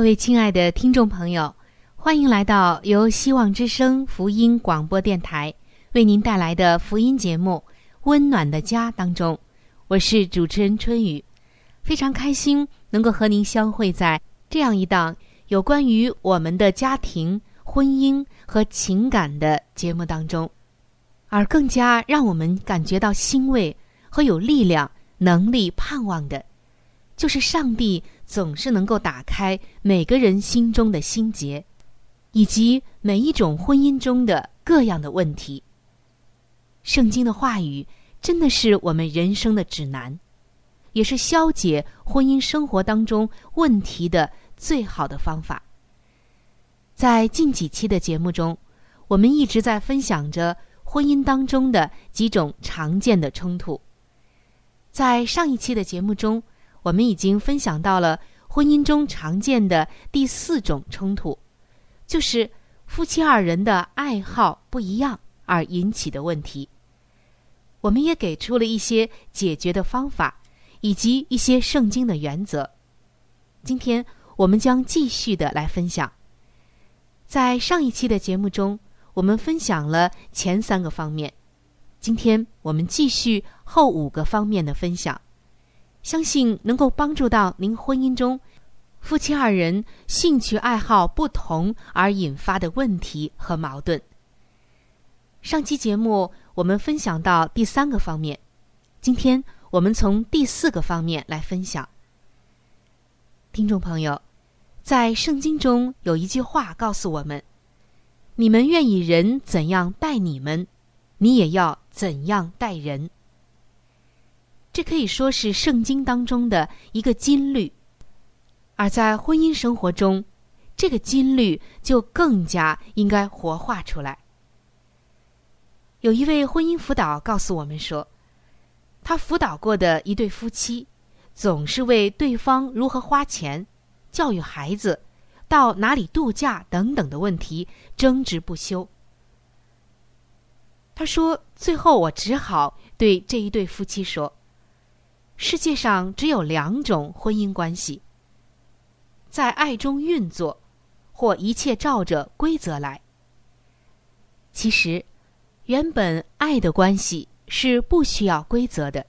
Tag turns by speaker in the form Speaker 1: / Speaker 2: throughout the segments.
Speaker 1: 各位亲爱的听众朋友，欢迎来到由希望之声福音广播电台为您带来的福音节目《温暖的家》当中，我是主持人春雨，非常开心能够和您相会在这样一档有关于我们的家庭、婚姻和情感的节目当中，而更加让我们感觉到欣慰和有力量、能力、盼望的，就是上帝。总是能够打开每个人心中的心结，以及每一种婚姻中的各样的问题。圣经的话语真的是我们人生的指南，也是消解婚姻生活当中问题的最好的方法。在近几期的节目中，我们一直在分享着婚姻当中的几种常见的冲突。在上一期的节目中。我们已经分享到了婚姻中常见的第四种冲突，就是夫妻二人的爱好不一样而引起的问题。我们也给出了一些解决的方法，以及一些圣经的原则。今天我们将继续的来分享。在上一期的节目中，我们分享了前三个方面，今天我们继续后五个方面的分享。相信能够帮助到您婚姻中夫妻二人兴趣爱好不同而引发的问题和矛盾。上期节目我们分享到第三个方面，今天我们从第四个方面来分享。听众朋友，在圣经中有一句话告诉我们：“你们愿意人怎样待你们，你也要怎样待人。”这可以说是圣经当中的一个金律，而在婚姻生活中，这个金律就更加应该活化出来。有一位婚姻辅导告诉我们说，他辅导过的一对夫妻，总是为对方如何花钱、教育孩子、到哪里度假等等的问题争执不休。他说：“最后，我只好对这一对夫妻说。”世界上只有两种婚姻关系：在爱中运作，或一切照着规则来。其实，原本爱的关系是不需要规则的，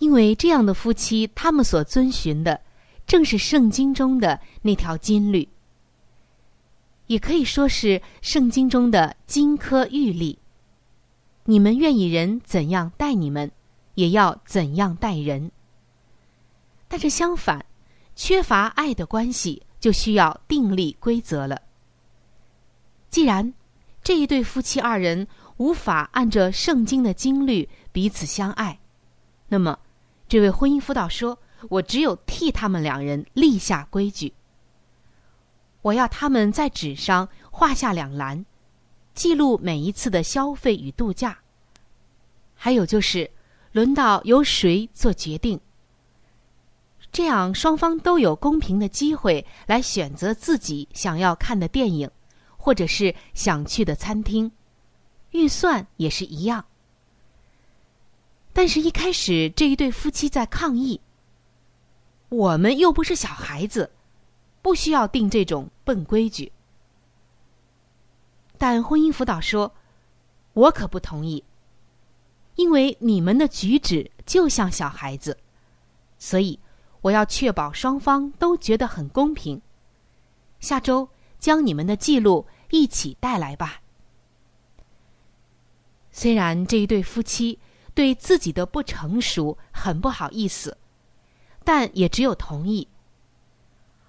Speaker 1: 因为这样的夫妻，他们所遵循的正是圣经中的那条金律，也可以说是圣经中的金科玉律。你们愿意人怎样待你们？也要怎样待人？但是相反，缺乏爱的关系就需要订立规则了。既然这一对夫妻二人无法按着圣经的经律彼此相爱，那么这位婚姻辅导说：“我只有替他们两人立下规矩。我要他们在纸上画下两栏，记录每一次的消费与度假，还有就是。”轮到由谁做决定？这样双方都有公平的机会来选择自己想要看的电影，或者是想去的餐厅，预算也是一样。但是，一开始这一对夫妻在抗议：“我们又不是小孩子，不需要定这种笨规矩。”但婚姻辅导说：“我可不同意，因为你们的举止就像小孩子，所以我要确保双方都觉得很公平。下周将你们的记录一起带来吧。”虽然这一对夫妻。对自己的不成熟很不好意思，但也只有同意。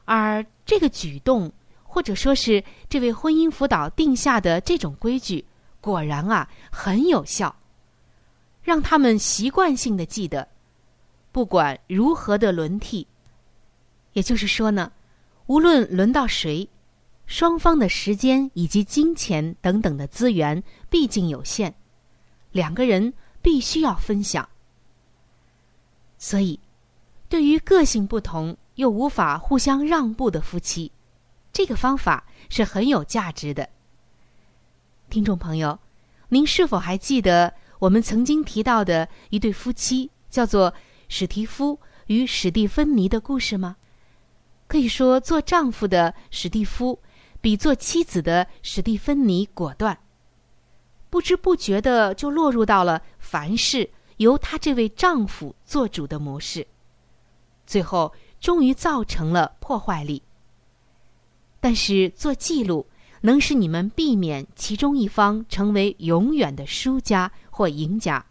Speaker 1: 而这个举动，或者说是这位婚姻辅导定下的这种规矩，果然啊很有效，让他们习惯性的记得，不管如何的轮替，也就是说呢，无论轮到谁，双方的时间以及金钱等等的资源毕竟有限，两个人。必须要分享，所以，对于个性不同又无法互相让步的夫妻，这个方法是很有价值的。听众朋友，您是否还记得我们曾经提到的一对夫妻，叫做史蒂夫与史蒂芬妮的故事吗？可以说，做丈夫的史蒂夫比做妻子的史蒂芬妮果断。不知不觉的就落入到了凡事由她这位丈夫做主的模式，最后终于造成了破坏力。但是做记录能使你们避免其中一方成为永远的输家或赢家，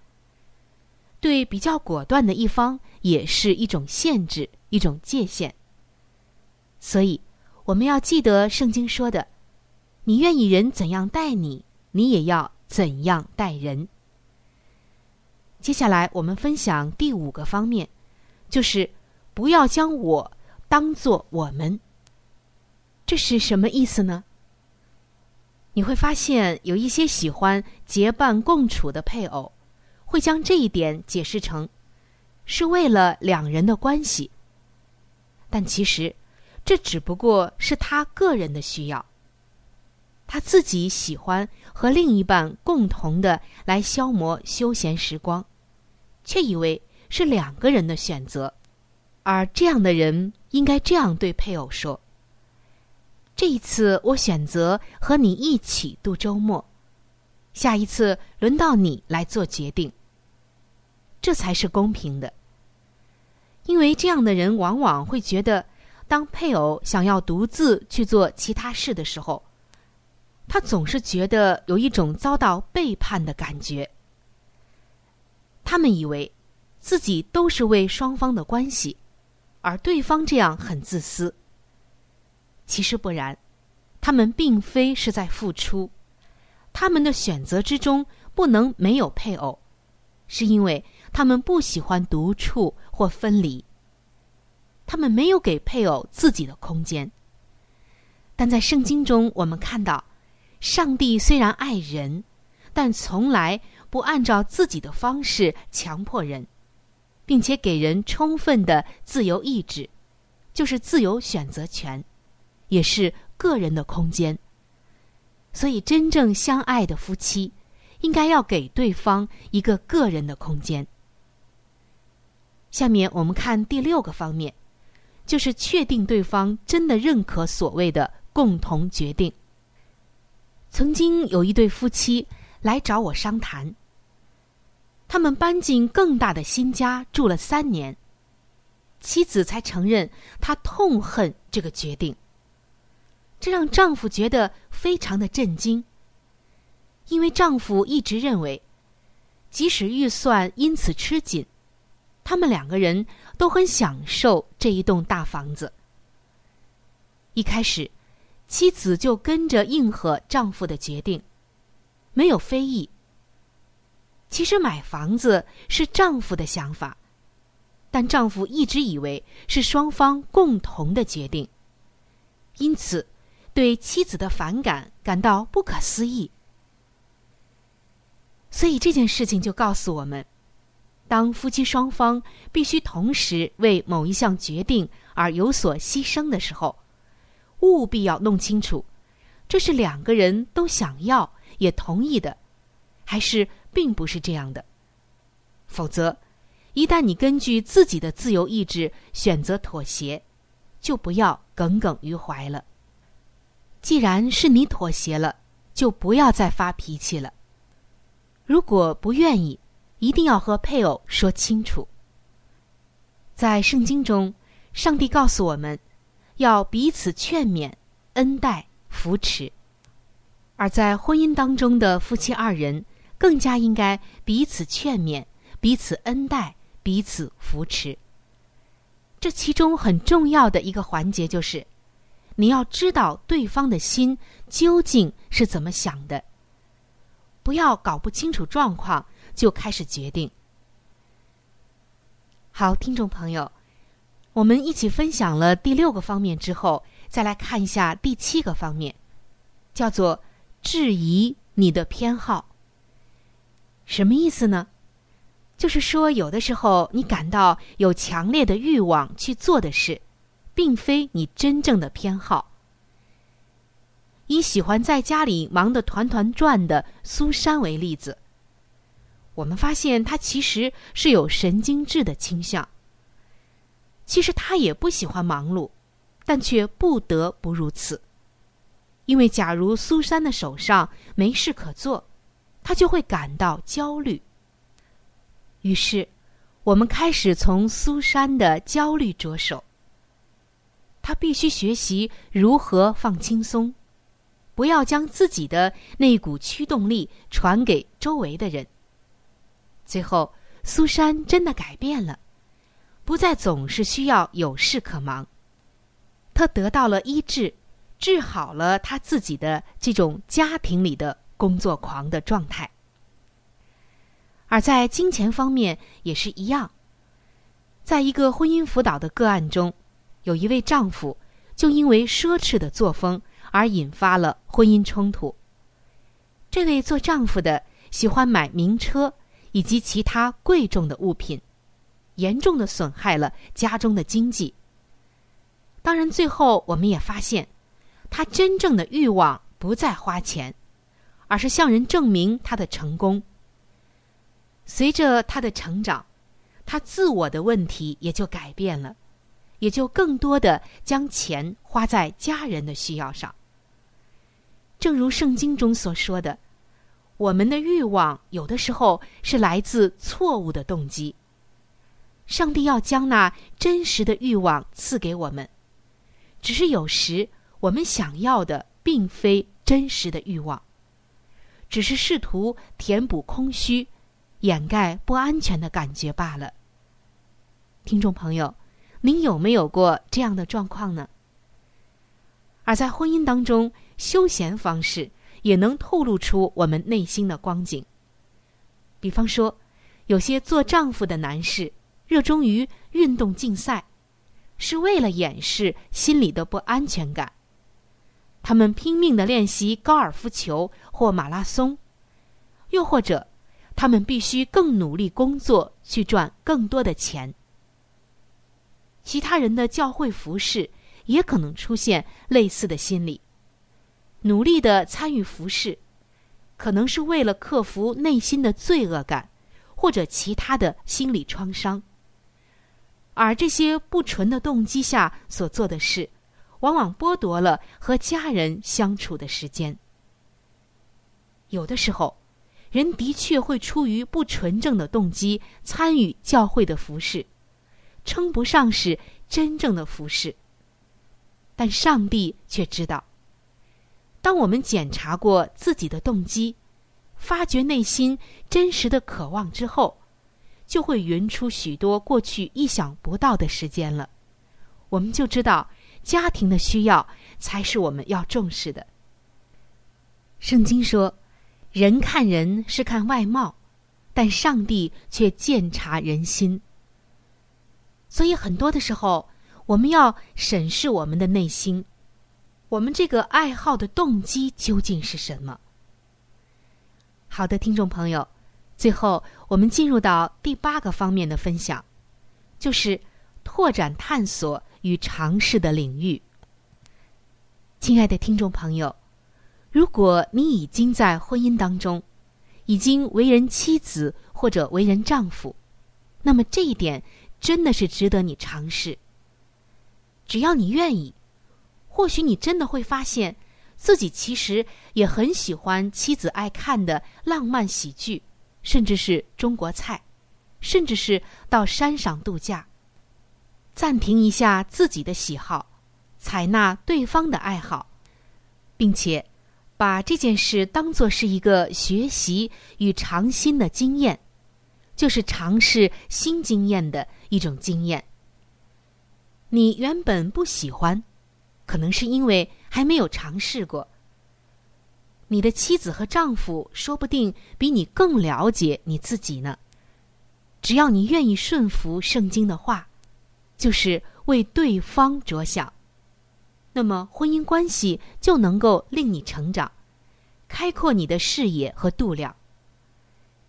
Speaker 1: 对比较果断的一方也是一种限制，一种界限。所以我们要记得圣经说的：“你愿意人怎样待你，你也要。”怎样待人？接下来我们分享第五个方面，就是不要将我当做我们。这是什么意思呢？你会发现有一些喜欢结伴共处的配偶，会将这一点解释成是为了两人的关系，但其实这只不过是他个人的需要。他自己喜欢和另一半共同的来消磨休闲时光，却以为是两个人的选择，而这样的人应该这样对配偶说：“这一次我选择和你一起度周末，下一次轮到你来做决定。”这才是公平的，因为这样的人往往会觉得，当配偶想要独自去做其他事的时候。他总是觉得有一种遭到背叛的感觉。他们以为自己都是为双方的关系，而对方这样很自私。其实不然，他们并非是在付出，他们的选择之中不能没有配偶，是因为他们不喜欢独处或分离。他们没有给配偶自己的空间。但在圣经中，我们看到。上帝虽然爱人，但从来不按照自己的方式强迫人，并且给人充分的自由意志，就是自由选择权，也是个人的空间。所以，真正相爱的夫妻，应该要给对方一个个人的空间。下面我们看第六个方面，就是确定对方真的认可所谓的共同决定。曾经有一对夫妻来找我商谈，他们搬进更大的新家住了三年，妻子才承认她痛恨这个决定。这让丈夫觉得非常的震惊，因为丈夫一直认为，即使预算因此吃紧，他们两个人都很享受这一栋大房子。一开始。妻子就跟着应和丈夫的决定，没有非议。其实买房子是丈夫的想法，但丈夫一直以为是双方共同的决定，因此对妻子的反感感到不可思议。所以这件事情就告诉我们，当夫妻双方必须同时为某一项决定而有所牺牲的时候，务必要弄清楚，这是两个人都想要也同意的，还是并不是这样的。否则，一旦你根据自己的自由意志选择妥协，就不要耿耿于怀了。既然是你妥协了，就不要再发脾气了。如果不愿意，一定要和配偶说清楚。在圣经中，上帝告诉我们，要彼此劝勉、恩待、扶持；而在婚姻当中的夫妻二人，更加应该彼此劝勉、彼此恩待、彼此扶持。这其中很重要的一个环节就是。你要知道对方的心究竟是怎么想的，不要搞不清楚状况就开始决定。好，听众朋友，我们一起分享了第六个方面之后，再来看一下第七个方面，叫做质疑你的偏好。什么意思呢？就是说，有的时候你感到有强烈的欲望去做的事。并非你真正的偏好。以喜欢在家里忙得团团转的苏珊为例子，我们发现她其实是有神经质的倾向。其实她也不喜欢忙碌，但却不得不如此。因为假如苏珊的手上没事可做，她就会感到焦虑。于是，我们开始从苏珊的焦虑着手。他必须学习如何放轻松，不要将自己的那股驱动力传给周围的人。最后，苏珊真的改变了，不再总是需要有事可忙。他得到了医治，治好了他自己的这种家庭里的工作狂的状态。而在金钱方面也是一样，在一个婚姻辅导的个案中。有一位丈夫，就因为奢侈的作风而引发了婚姻冲突。这位做丈夫的喜欢买名车以及其他贵重的物品，严重的损害了家中的经济。当然，最后我们也发现，他真正的欲望不再花钱，而是向人证明他的成功。随着他的成长，他自我的问题也就改变了。也就更多的将钱花在家人的需要上。正如圣经中所说的，我们的欲望有的时候是来自错误的动机。上帝要将那真实的欲望赐给我们，只是有时我们想要的并非真实的欲望，只是试图填补空虚、掩盖不安全的感觉罢了。听众朋友。您有没有过这样的状况呢？而在婚姻当中，休闲方式也能透露出我们内心的光景。比方说，有些做丈夫的男士热衷于运动竞赛，是为了掩饰心里的不安全感。他们拼命的练习高尔夫球或马拉松，又或者，他们必须更努力工作去赚更多的钱。其他人的教会服饰也可能出现类似的心理，努力的参与服饰，可能是为了克服内心的罪恶感，或者其他的心理创伤。而这些不纯的动机下所做的事，往往剥夺了和家人相处的时间。有的时候，人的确会出于不纯正的动机参与教会的服饰。称不上是真正的服侍，但上帝却知道。当我们检查过自己的动机，发觉内心真实的渴望之后，就会匀出许多过去意想不到的时间了。我们就知道，家庭的需要才是我们要重视的。圣经说：“人看人是看外貌，但上帝却鉴察人心。”所以很多的时候，我们要审视我们的内心，我们这个爱好的动机究竟是什么？好的，听众朋友，最后，我们进入到第八个方面的分享，就是拓展探索与尝试的领域。亲爱的听众朋友，如果你已经在婚姻当中，已经为人妻子或者为人丈夫，那么这一点真的是值得你尝试。只要你愿意，或许你真的会发现自己其实也很喜欢妻子爱看的浪漫喜剧，甚至是中国菜，甚至是到山上度假。暂停一下自己的喜好。采纳对方的爱好，并且把这件事当作是一个学习与尝新的经验，就是尝试新经验的一种经验。你原本不喜欢，可能是因为还没有尝试过。你的妻子和丈夫说不定比你更了解你自己呢。只要你愿意顺服圣经的话，就是为对方着想。那么，婚姻关系就能够令你成长，开阔你的视野和度量。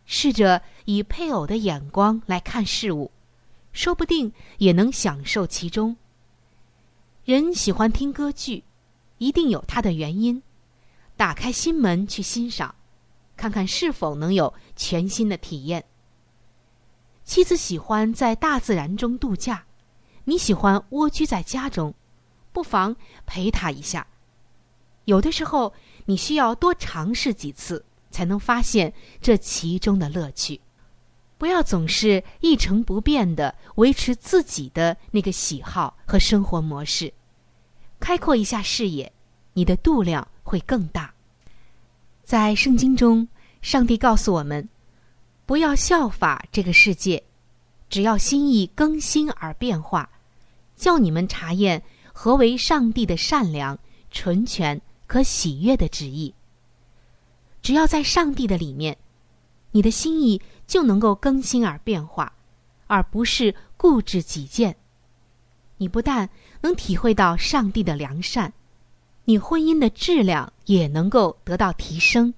Speaker 1: 试着以配偶的眼光来看事物，说不定也能享受其中。人喜欢听歌剧，一定有它的原因。打开心门去欣赏，看看是否能有全新的体验。妻子喜欢在大自然中度假，你喜欢蜗居在家中。不妨陪他一下。有的时候，你需要多尝试几次，才能发现这其中的乐趣。不要总是一成不变的维持自己的那个喜好和生活模式，开阔一下视野，你的度量会更大。在圣经中，上帝告诉我们：不要效法这个世界，只要心意更新而变化，叫你们查验。何为上帝的善良、纯全、可喜悦的旨意？只要在上帝的里面，你的心意就能够更新而变化，而不是固执己见。你不但能体会到上帝的良善，你婚姻的质量也能够得到提升，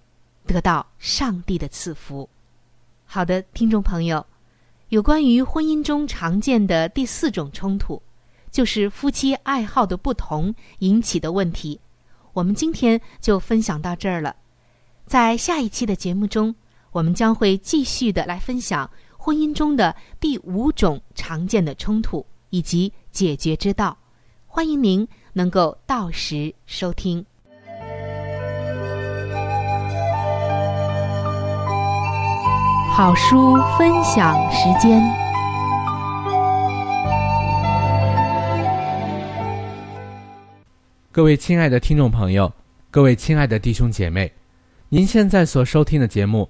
Speaker 1: 得到上帝的赐福。好的，听众朋友，有关于婚姻中常见的第四种冲突。就是夫妻爱好的不同引起的问题，我们今天就分享到这儿了。在下一期的节目中，我们将会继续的来分享婚姻中的第五种常见的冲突以及解决之道。欢迎您能够到时收听。好书分享时间。
Speaker 2: 各位亲爱的听众朋友，各位亲爱的弟兄姐妹，您现在所收听的节目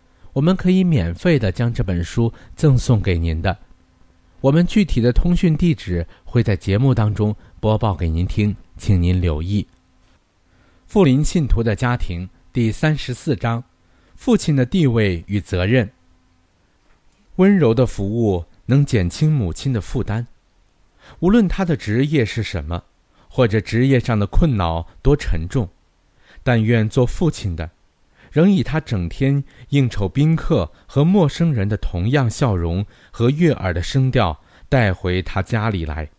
Speaker 2: 我们可以免费的将这本书赠送给您的。我们具体的通讯地址会在节目当中播报给您听，请您留意。富林信徒的家庭第三十四章：父亲的地位与责任。温柔的服务能减轻母亲的负担，无论她的职业是什么，或者职业上的困扰多沉重，但愿做父亲的，仍以他整天应酬宾客和陌生人的同样笑容和悦耳的声调带回他家里来。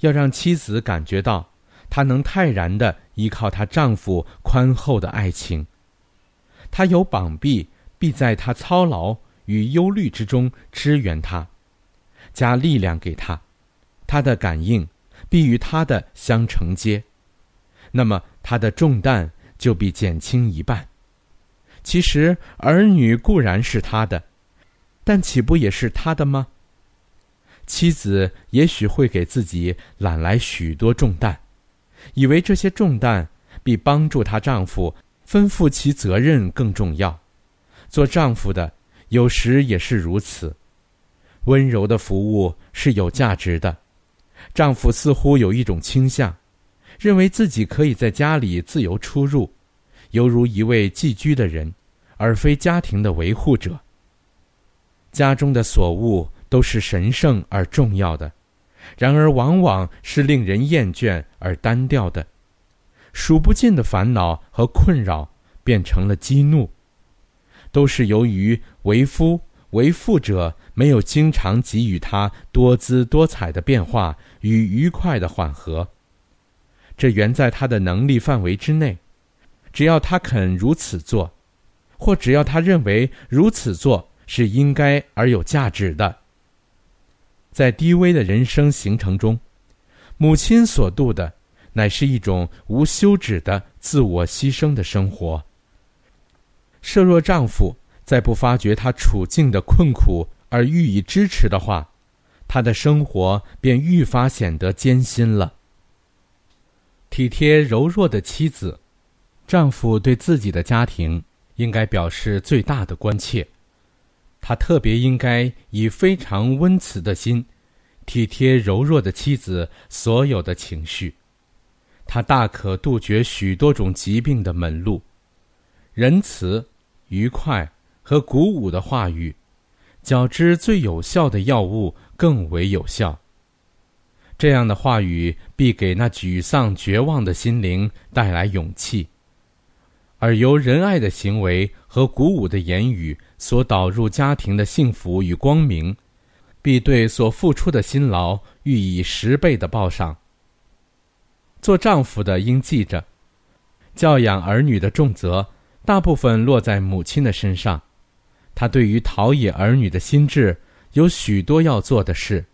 Speaker 2: 要让妻子感觉到，她能泰然地依靠她丈夫宽厚的爱情。她有膀臂，必在她操劳与忧虑之中支援她，加力量给她。她的感应必与她的相承接，那么她的重担就必减轻一半。其实儿女固然是他的，但岂不也是他的吗？妻子也许会给自己揽来许多重担，以为这些重担比帮助她丈夫吩咐其责任更重要。做丈夫的有时也是如此。温柔的服务是有价值的。丈夫似乎有一种倾向，认为自己可以在家里自由出入，犹如一位寄居的人，而非家庭的维护者。家中的所物。都是神圣而重要的，然而往往是令人厌倦而单调的，数不尽的烦恼和困扰变成了激怒，都是由于为夫为父者没有经常给予他多姿多彩的变化与愉快的缓和。这原在他的能力范围之内，只要他肯如此做，或只要他认为如此做是应该而有价值的。在低微的人生形成中，母亲所度的，乃是一种无休止的自我牺牲的生活。设若丈夫再不发觉她处境的困苦而予以支持的话，她的生活便愈发显得艰辛了。体贴柔弱的妻子，丈夫对自己的家庭应该表示最大的关切。他特别应该以非常温慈的心，体贴柔弱的妻子所有的情绪。他大可杜绝许多种疾病的门路，仁慈、愉快和鼓舞的话语，较之最有效的药物更为有效。这样的话语必给那沮丧绝望的心灵带来勇气，而由仁爱的行为和鼓舞的言语。所导入家庭的幸福与光明，必对所付出的辛劳予以十倍的报赏。做丈夫的应记着，教养儿女的重责大部分落在母亲的身上，她对于陶冶儿女的心智有许多要做的事，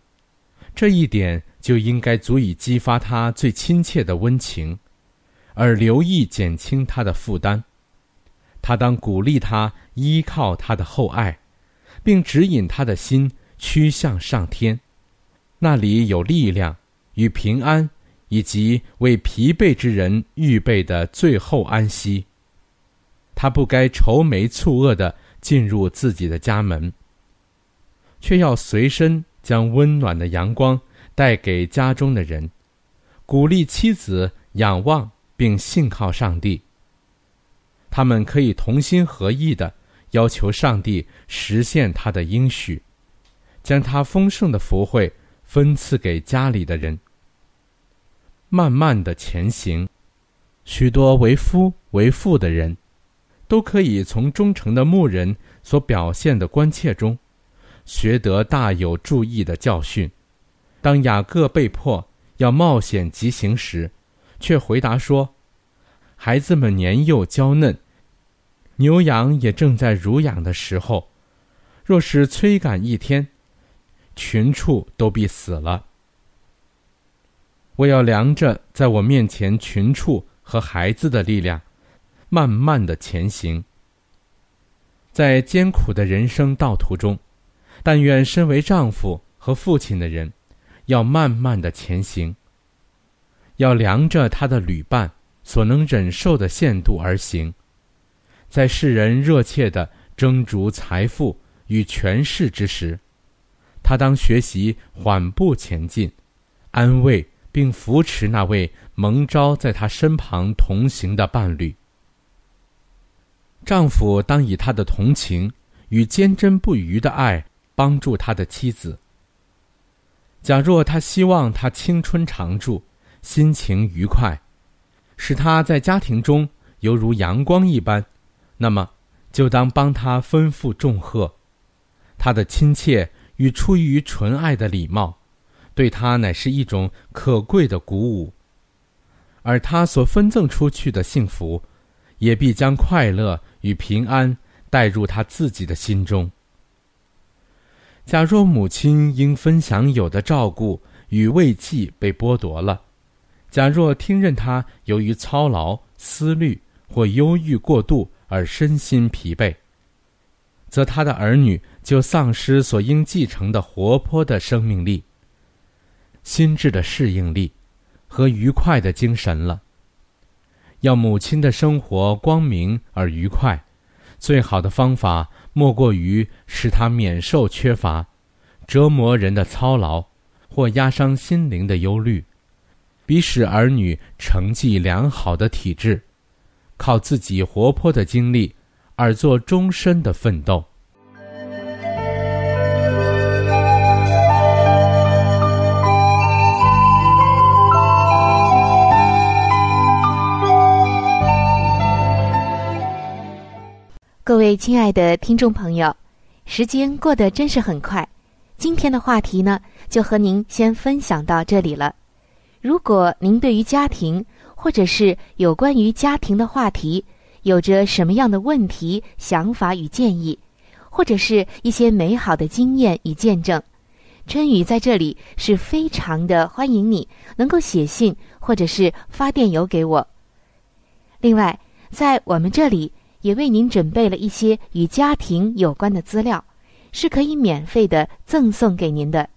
Speaker 2: 这一点就应该足以激发她最亲切的温情，而留意减轻他的负担。他当鼓励他依靠他的厚爱，并指引他的心趋向上天，那里有力量与平安，以及为疲惫之人预备的最后安息。他不该愁眉蹙额的进入自己的家门，却要随身将温暖的阳光带给家中的人，鼓励妻子仰望并信靠上帝。他们可以同心合意的要求上帝实现他的应许，将他丰盛的福惠分赐给家里的人。慢慢的前行，许多为夫为父的人，都可以从忠诚的牧人所表现的关切中，学得大有注意的教训。当雅各被迫要冒险疾行时，却回答说：“孩子们年幼娇嫩。”牛羊也正在乳养的时候，若是催赶一天，群畜都必死了。我要量着在我面前群畜和孩子的力量，慢慢的前行。在艰苦的人生道途中，但愿身为丈夫和父亲的人，要慢慢的前行，要量着他的旅伴所能忍受的限度而行。在世人热切的争逐财富与权势之时，他当学习缓步前进，安慰并扶持那位蒙召在他身旁同行的伴侣。丈夫当以他的同情与坚贞不渝的爱帮助他的妻子。假若他希望他青春常驻，心情愉快，使他在家庭中犹如阳光一般，那么就当帮他吩咐重贺。他的亲切与出于纯爱的礼貌，对他乃是一种可贵的鼓舞。而他所分赠出去的幸福，也必将快乐与平安带入他自己的心中。假若母亲因分享有的照顾与慰藉被剥夺了，假若听任他由于操劳、思虑或忧郁过度而身心疲惫，则他的儿女就丧失所应继承的活泼的生命力、心智的适应力。和愉快的精神了。要母亲的生活光明而愉快，最好的方法莫过于使他免受缺乏、折磨人的操劳或压伤心灵的忧虑，比使儿女成绩良好的体质，靠自己活泼的精力而做终身的奋斗。
Speaker 1: 各位亲爱的听众朋友，时间过得真是很快。今天的话题呢，就和您先分享到这里了。如果您对于家庭或者是有关于家庭的话题，有着什么样的问题、想法与建议，或者是一些美好的经验与见证，春雨在这里是非常的欢迎你能够写信或者是发电邮给我。另外，在我们这里。也为您准备了一些与家庭有关的资料，是可以免费的赠送给您的。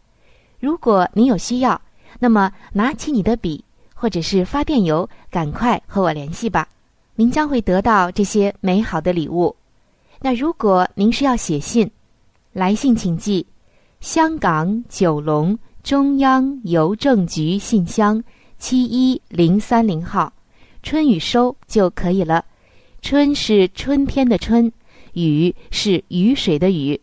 Speaker 1: 如果您有需要，那么拿起你的笔或者是发电邮，赶快和我联系吧。您将会得到这些美好的礼物。那如果您是要写信，来信请寄香港九龙中央邮政局信箱七一零三零号，春雨收就可以了。春是春天的春，雨是雨水的雨。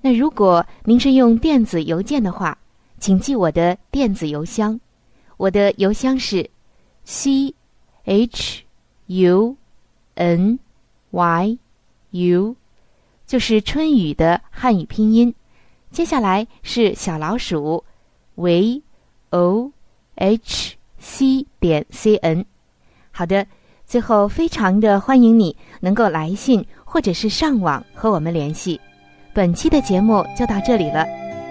Speaker 1: 那如果您是用电子邮件的话，请记我的电子邮箱，我的邮箱是 c h u n y u，就是春雨的汉语拼音。接下来是小老鼠 v o h c 点 c n。好的。最后，非常的欢迎你能够来信或者是上网和我们联系。本期的节目就到这里了，